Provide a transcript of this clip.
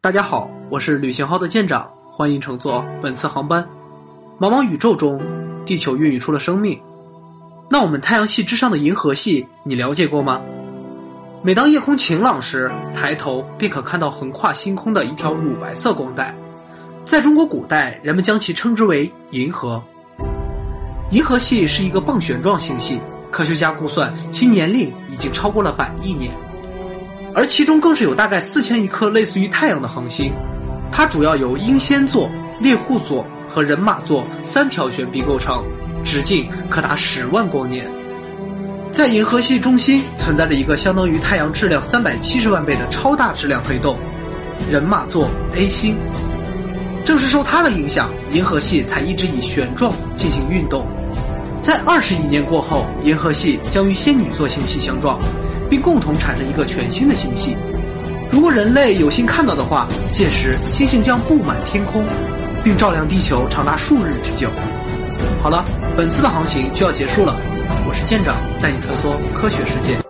大家好，我是旅行号的舰长，欢迎乘坐本次航班。茫茫宇宙中，地球孕育出了生命。那我们太阳系之上的银河系，你了解过吗？每当夜空晴朗时，抬头便可看到横跨星空的一条乳白色光带。在中国古代，人们将其称之为银河。银河系是一个棒旋状星系，科学家估算其年龄已经超过了百亿年。而其中更是有大概四千亿颗类似于太阳的恒星，它主要由英仙座、猎户座和人马座三条悬臂构成，直径可达十万光年。在银河系中心存在着一个相当于太阳质量三百七十万倍的超大质量黑洞——人马座 A 星。正是受它的影响，银河系才一直以旋状进行运动。在二十亿年过后，银河系将与仙女座星系相撞。并共同产生一个全新的星系。如果人类有幸看到的话，届时星星将布满天空，并照亮地球长达数日之久。好了，本次的航行就要结束了。我是舰长，带你穿梭科学世界。